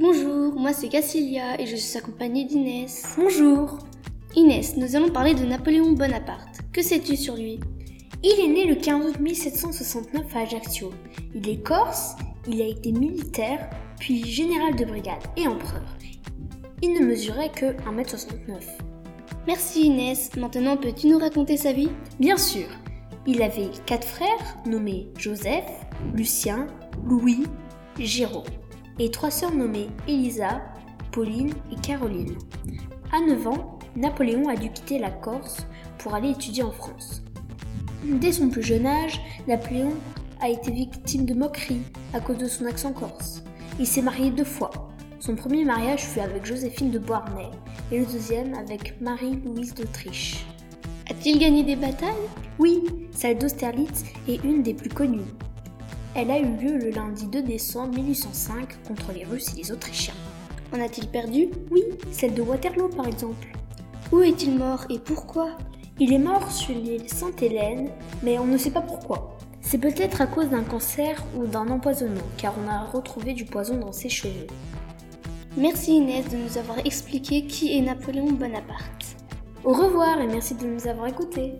Bonjour, moi c'est Cassilia et je suis accompagnée d'Inès. Bonjour. Inès, nous allons parler de Napoléon Bonaparte. Que sais-tu sur lui? Il est né le 15 août 1769 à Ajaccio. Il est corse, il a été militaire, puis général de brigade et empereur. Il ne mesurait que 1m69. Merci Inès. Maintenant, peux-tu nous raconter sa vie? Bien sûr. Il avait quatre frères nommés Joseph, Lucien, Louis, Géraud, et trois sœurs nommées Elisa, Pauline et Caroline. À 9 ans, Napoléon a dû quitter la Corse pour aller étudier en France. Dès son plus jeune âge, Napoléon a été victime de moqueries à cause de son accent corse. Il s'est marié deux fois. Son premier mariage fut avec Joséphine de Beauharnais et le deuxième avec Marie-Louise d'Autriche. A-t-il gagné des batailles? Oui, celle d'Austerlitz est une des plus connues. Elle a eu lieu le lundi 2 décembre 1805 contre les Russes et les Autrichiens. En a-t-il perdu? Oui, celle de Waterloo par exemple. Où est-il mort et pourquoi? Il est mort sur l'île Sainte-Hélène, mais on ne sait pas pourquoi. C'est peut-être à cause d'un cancer ou d'un empoisonnement, car on a retrouvé du poison dans ses cheveux. Merci Inès de nous avoir expliqué qui est Napoléon Bonaparte. Au revoir et merci de nous avoir écoutés.